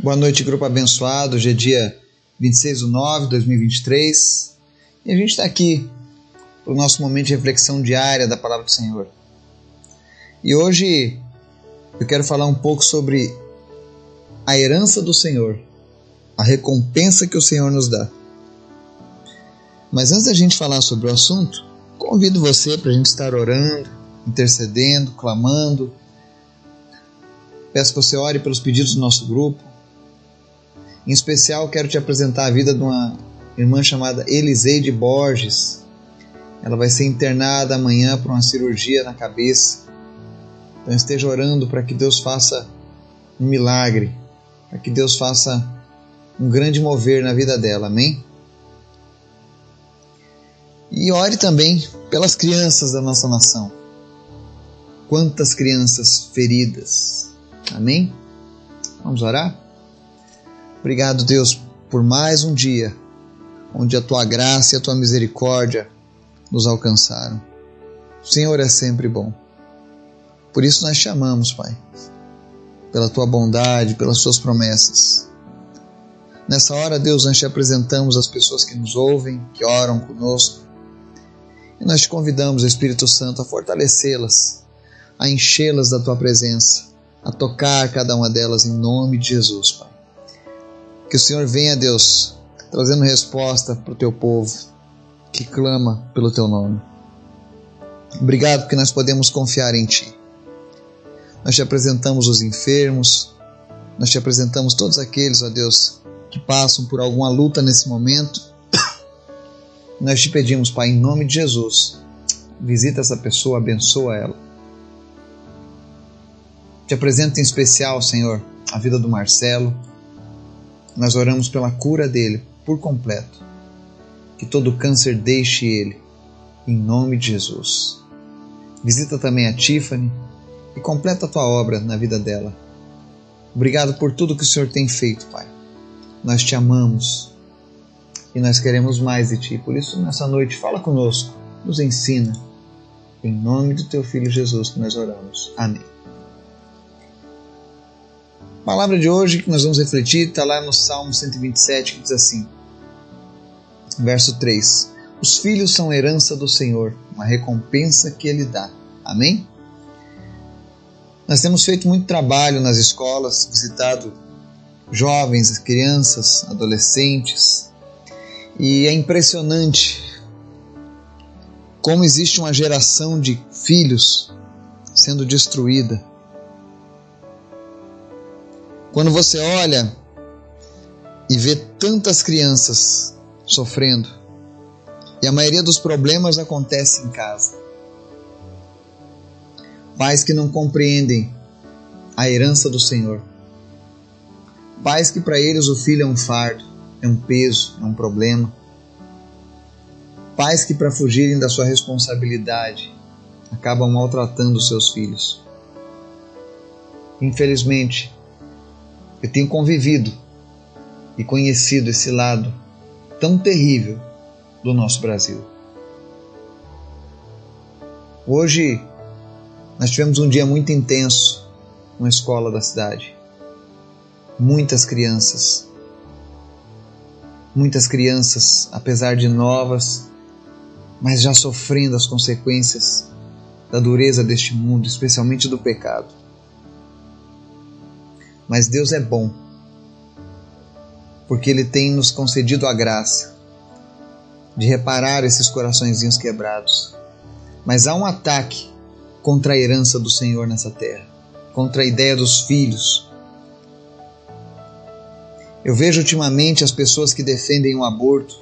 Boa noite, grupo abençoado. Hoje é dia 26 de nove de 2023 e a gente está aqui para o nosso momento de reflexão diária da Palavra do Senhor. E hoje eu quero falar um pouco sobre a herança do Senhor, a recompensa que o Senhor nos dá. Mas antes da gente falar sobre o assunto, convido você para a gente estar orando, intercedendo, clamando. Peço que você ore pelos pedidos do nosso grupo em especial, quero te apresentar a vida de uma irmã chamada Eliseide Borges. Ela vai ser internada amanhã por uma cirurgia na cabeça. Então esteja orando para que Deus faça um milagre, para que Deus faça um grande mover na vida dela. Amém? E ore também pelas crianças da nossa nação. Quantas crianças feridas. Amém? Vamos orar? Obrigado, Deus, por mais um dia onde a tua graça e a tua misericórdia nos alcançaram. O Senhor é sempre bom. Por isso nós te amamos, Pai, pela tua bondade, pelas tuas promessas. Nessa hora, Deus, nós te apresentamos as pessoas que nos ouvem, que oram conosco. E nós te convidamos, Espírito Santo, a fortalecê-las, a enchê-las da tua presença, a tocar cada uma delas em nome de Jesus, Pai. Que o Senhor venha, Deus, trazendo resposta para o teu povo que clama pelo teu nome. Obrigado porque nós podemos confiar em Ti. Nós te apresentamos os enfermos, nós te apresentamos todos aqueles, ó Deus, que passam por alguma luta nesse momento. Nós te pedimos, Pai, em nome de Jesus, visita essa pessoa, abençoa ela. Te apresento em especial, Senhor, a vida do Marcelo, nós oramos pela cura dele por completo. Que todo câncer deixe ele, em nome de Jesus. Visita também a Tiffany e completa a tua obra na vida dela. Obrigado por tudo que o Senhor tem feito, Pai. Nós te amamos e nós queremos mais de ti. Por isso, nessa noite, fala conosco, nos ensina. Em nome do teu filho Jesus que nós oramos. Amém. Palavra de hoje que nós vamos refletir está lá no Salmo 127, que diz assim, verso 3: Os filhos são herança do Senhor, uma recompensa que Ele dá. Amém? Nós temos feito muito trabalho nas escolas, visitado jovens, crianças, adolescentes, e é impressionante como existe uma geração de filhos sendo destruída quando você olha e vê tantas crianças sofrendo, e a maioria dos problemas acontece em casa. Pais que não compreendem a herança do Senhor. Pais que para eles o filho é um fardo, é um peso, é um problema. Pais que para fugirem da sua responsabilidade acabam maltratando seus filhos. Infelizmente, eu tenho convivido e conhecido esse lado tão terrível do nosso Brasil. Hoje nós tivemos um dia muito intenso na escola da cidade. Muitas crianças, muitas crianças, apesar de novas, mas já sofrendo as consequências da dureza deste mundo, especialmente do pecado. Mas Deus é bom, porque Ele tem nos concedido a graça de reparar esses coraçõezinhos quebrados. Mas há um ataque contra a herança do Senhor nessa terra, contra a ideia dos filhos. Eu vejo ultimamente as pessoas que defendem o aborto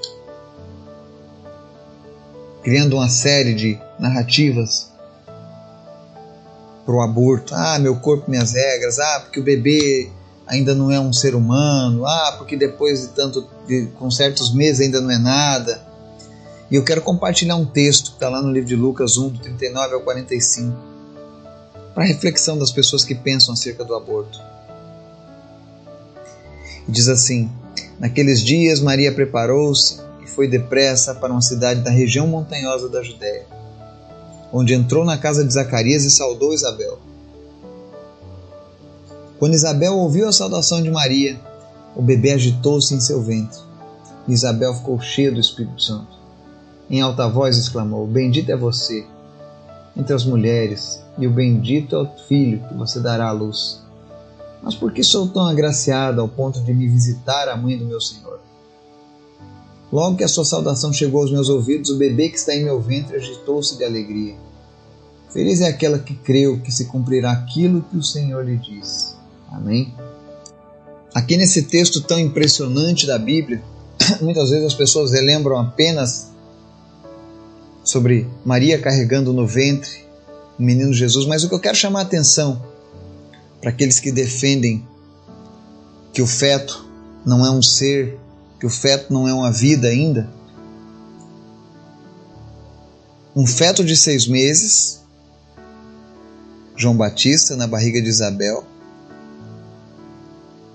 criando uma série de narrativas para o aborto. Ah, meu corpo, minhas regras. Ah, porque o bebê ainda não é um ser humano. Ah, porque depois de tanto, de, com certos meses ainda não é nada. E eu quero compartilhar um texto que está lá no livro de Lucas 1, do 39 ao 45, para reflexão das pessoas que pensam acerca do aborto. Diz assim: Naqueles dias Maria preparou-se e foi depressa para uma cidade da região montanhosa da Judéia onde entrou na casa de Zacarias e saudou Isabel. Quando Isabel ouviu a saudação de Maria, o bebê agitou-se em seu ventre. Isabel ficou cheia do Espírito Santo. Em alta voz exclamou: Bendita é você entre as mulheres, e o bendito é o filho que você dará à luz. Mas por que sou tão agraciada ao ponto de me visitar a mãe do meu Senhor? Logo que a sua saudação chegou aos meus ouvidos, o bebê que está em meu ventre agitou-se de alegria. Feliz é aquela que creu que se cumprirá aquilo que o Senhor lhe disse. Amém? Aqui nesse texto tão impressionante da Bíblia, muitas vezes as pessoas relembram apenas sobre Maria carregando no ventre o menino Jesus, mas o que eu quero chamar a atenção para aqueles que defendem que o feto não é um ser que o feto não é uma vida ainda. Um feto de seis meses, João Batista, na barriga de Isabel,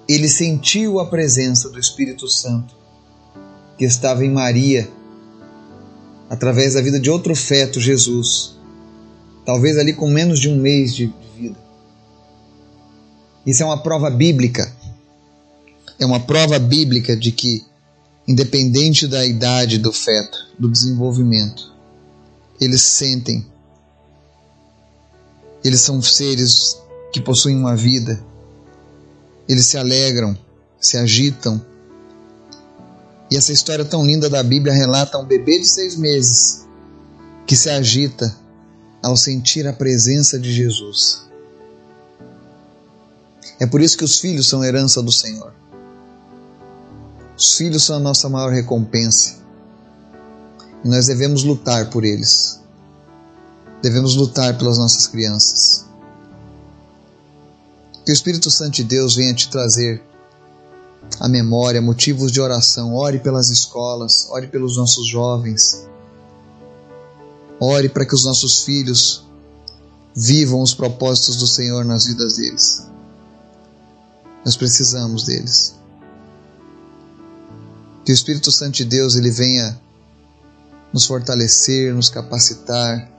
ele sentiu a presença do Espírito Santo que estava em Maria, através da vida de outro feto, Jesus, talvez ali com menos de um mês de vida. Isso é uma prova bíblica. É uma prova bíblica de que independente da idade do feto, do desenvolvimento. Eles sentem. Eles são seres que possuem uma vida. Eles se alegram, se agitam. E essa história tão linda da Bíblia relata um bebê de seis meses que se agita ao sentir a presença de Jesus. É por isso que os filhos são herança do Senhor. Os filhos são a nossa maior recompensa. E nós devemos lutar por eles. Devemos lutar pelas nossas crianças. Que o Espírito Santo de Deus venha te trazer a memória, motivos de oração. Ore pelas escolas, ore pelos nossos jovens. Ore para que os nossos filhos vivam os propósitos do Senhor nas vidas deles. Nós precisamos deles. Que o Espírito Santo de Deus ele venha nos fortalecer, nos capacitar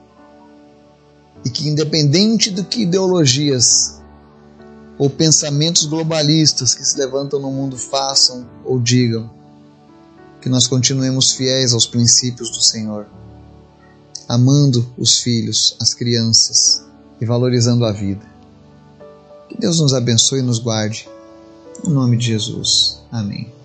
e que independente do que ideologias ou pensamentos globalistas que se levantam no mundo façam ou digam, que nós continuemos fiéis aos princípios do Senhor, amando os filhos, as crianças e valorizando a vida. Que Deus nos abençoe e nos guarde. Em nome de Jesus. Amém.